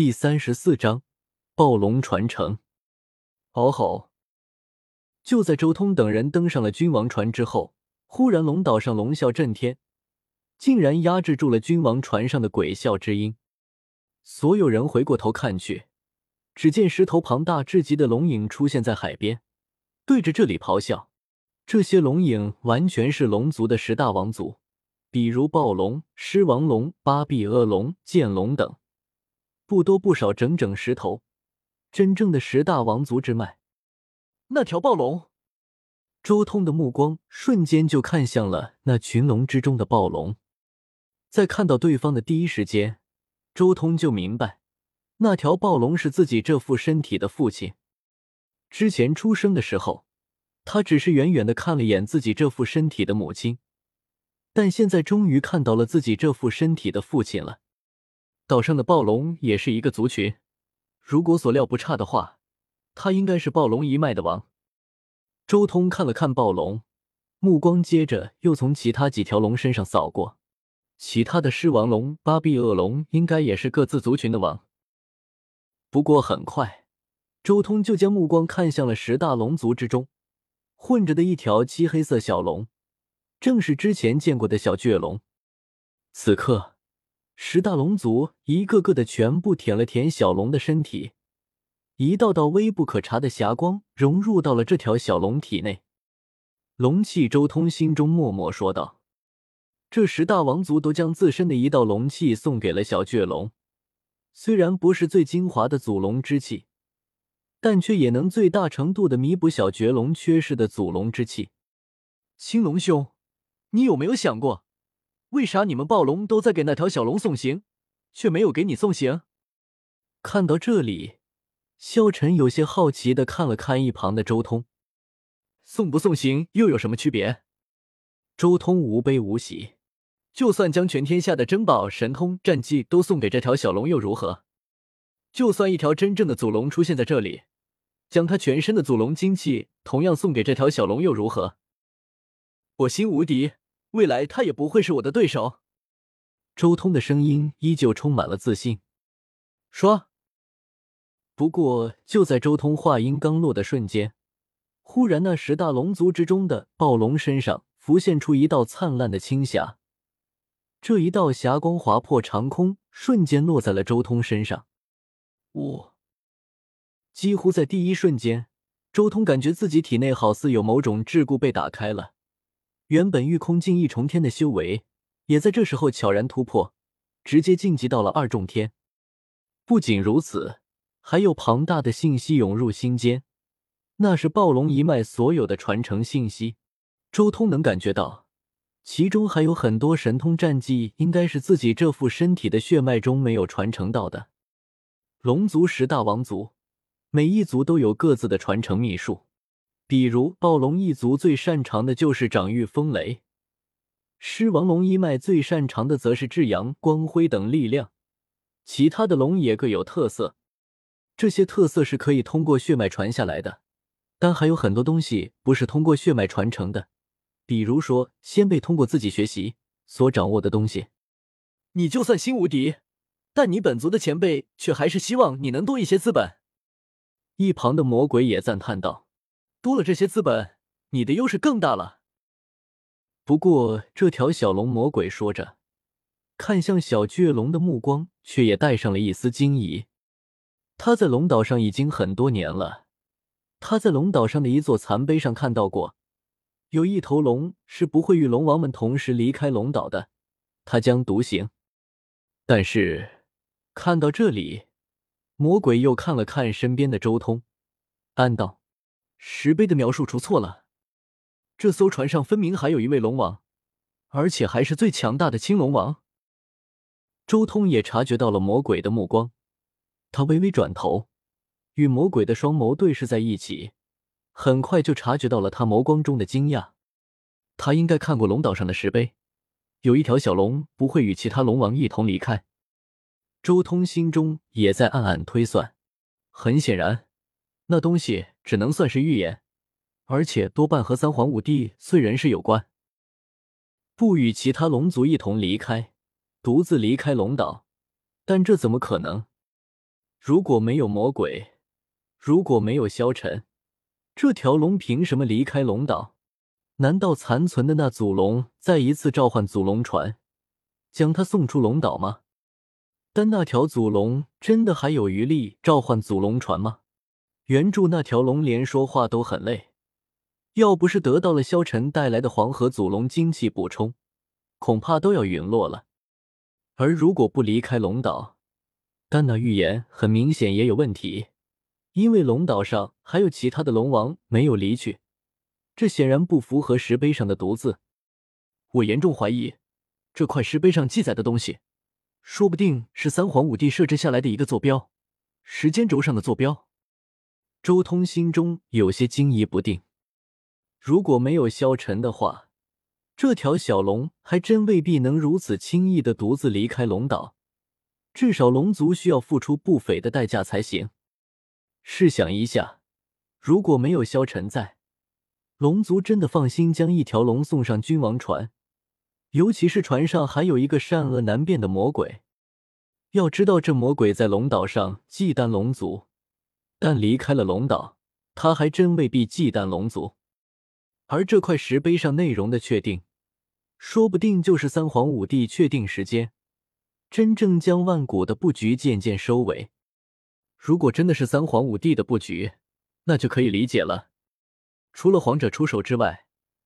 第三十四章暴龙传承。嗷吼！就在周通等人登上了君王船之后，忽然龙岛上龙啸震天，竟然压制住了君王船上的鬼啸之音。所有人回过头看去，只见十头庞大至极的龙影出现在海边，对着这里咆哮。这些龙影完全是龙族的十大王族，比如暴龙、狮王龙、八臂恶龙、剑龙等。不多不少，整整十头，真正的十大王族之脉。那条暴龙，周通的目光瞬间就看向了那群龙之中的暴龙。在看到对方的第一时间，周通就明白，那条暴龙是自己这副身体的父亲。之前出生的时候，他只是远远的看了眼自己这副身体的母亲，但现在终于看到了自己这副身体的父亲了。岛上的暴龙也是一个族群，如果所料不差的话，他应该是暴龙一脉的王。周通看了看暴龙，目光接着又从其他几条龙身上扫过，其他的狮王龙、八臂恶龙应该也是各自族群的王。不过很快，周通就将目光看向了十大龙族之中混着的一条漆黑色小龙，正是之前见过的小巨龙。此刻。十大龙族一个个的全部舔了舔小龙的身体，一道道微不可察的霞光融入到了这条小龙体内。龙气周通心中默默说道：“这十大王族都将自身的一道龙气送给了小巨龙，虽然不是最精华的祖龙之气，但却也能最大程度的弥补小绝龙缺失的祖龙之气。”青龙兄，你有没有想过？为啥你们暴龙都在给那条小龙送行，却没有给你送行？看到这里，萧晨有些好奇的看了看一旁的周通，送不送行又有什么区别？周通无悲无喜，就算将全天下的珍宝、神通、战绩都送给这条小龙又如何？就算一条真正的祖龙出现在这里，将他全身的祖龙精气同样送给这条小龙又如何？我心无敌。未来他也不会是我的对手。周通的声音依旧充满了自信。说。不过就在周通话音刚落的瞬间，忽然那十大龙族之中的暴龙身上浮现出一道灿烂的青霞。这一道霞光划破长空，瞬间落在了周通身上。呜！几乎在第一瞬间，周通感觉自己体内好似有某种桎梏被打开了。原本御空境一重天的修为，也在这时候悄然突破，直接晋级到了二重天。不仅如此，还有庞大的信息涌入心间，那是暴龙一脉所有的传承信息。周通能感觉到，其中还有很多神通战技，应该是自己这副身体的血脉中没有传承到的。龙族十大王族，每一族都有各自的传承秘术。比如暴龙一族最擅长的就是掌御风雷，狮王龙一脉最擅长的则是至阳、光辉等力量，其他的龙也各有特色。这些特色是可以通过血脉传下来的，但还有很多东西不是通过血脉传承的，比如说先辈通过自己学习所掌握的东西。你就算心无敌，但你本族的前辈却还是希望你能多一些资本。一旁的魔鬼也赞叹道。多了这些资本，你的优势更大了。不过，这条小龙魔鬼说着，看向小巨龙的目光却也带上了一丝惊疑。他在龙岛上已经很多年了，他在龙岛上的一座残碑上看到过，有一头龙是不会与龙王们同时离开龙岛的，他将独行。但是看到这里，魔鬼又看了看身边的周通，暗道。石碑的描述出错了，这艘船上分明还有一位龙王，而且还是最强大的青龙王。周通也察觉到了魔鬼的目光，他微微转头，与魔鬼的双眸对视在一起，很快就察觉到了他眸光中的惊讶。他应该看过龙岛上的石碑，有一条小龙不会与其他龙王一同离开。周通心中也在暗暗推算，很显然。那东西只能算是预言，而且多半和三皇五帝燧人氏有关。不与其他龙族一同离开，独自离开龙岛，但这怎么可能？如果没有魔鬼，如果没有萧晨，这条龙凭什么离开龙岛？难道残存的那祖龙再一次召唤祖龙船，将他送出龙岛吗？但那条祖龙真的还有余力召唤祖龙船吗？原著那条龙连说话都很累，要不是得到了萧晨带来的黄河祖龙精气补充，恐怕都要陨落了。而如果不离开龙岛，但那预言很明显也有问题，因为龙岛上还有其他的龙王没有离去，这显然不符合石碑上的独字。我严重怀疑，这块石碑上记载的东西，说不定是三皇五帝设置下来的一个坐标，时间轴上的坐标。周通心中有些惊疑不定。如果没有萧晨的话，这条小龙还真未必能如此轻易的独自离开龙岛。至少龙族需要付出不菲的代价才行。试想一下，如果没有萧晨在，龙族真的放心将一条龙送上君王船？尤其是船上还有一个善恶难辨的魔鬼。要知道，这魔鬼在龙岛上忌惮龙族，但离开了龙岛，他还真未必忌惮龙族。而这块石碑上内容的确定，说不定就是三皇五帝确定时间。真正将万古的布局渐渐收尾。如果真的是三皇五帝的布局，那就可以理解了。除了皇者出手之外，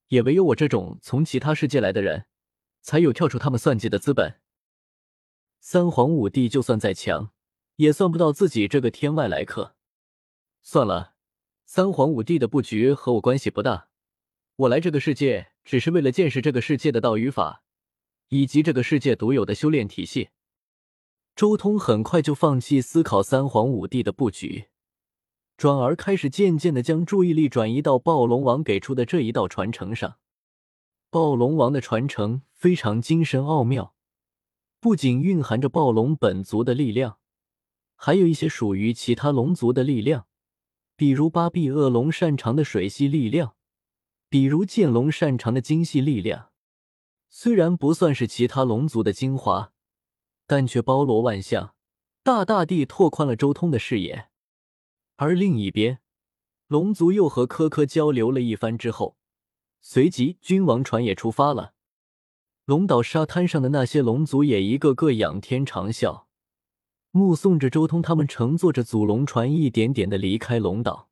也唯有我这种从其他世界来的人，才有跳出他们算计的资本。三皇五帝就算再强，也算不到自己这个天外来客。算了，三皇五帝的布局和我关系不大。我来这个世界只是为了见识这个世界的道与法。以及这个世界独有的修炼体系，周通很快就放弃思考三皇五帝的布局，转而开始渐渐的将注意力转移到暴龙王给出的这一道传承上。暴龙王的传承非常精深奥妙，不仅蕴含着暴龙本族的力量，还有一些属于其他龙族的力量，比如八臂恶龙擅长的水系力量，比如剑龙擅长的精细力量。虽然不算是其他龙族的精华，但却包罗万象，大大地拓宽了周通的视野。而另一边，龙族又和科科交流了一番之后，随即君王船也出发了。龙岛沙滩上的那些龙族也一个个仰天长啸，目送着周通他们乘坐着祖龙船一点点的离开龙岛。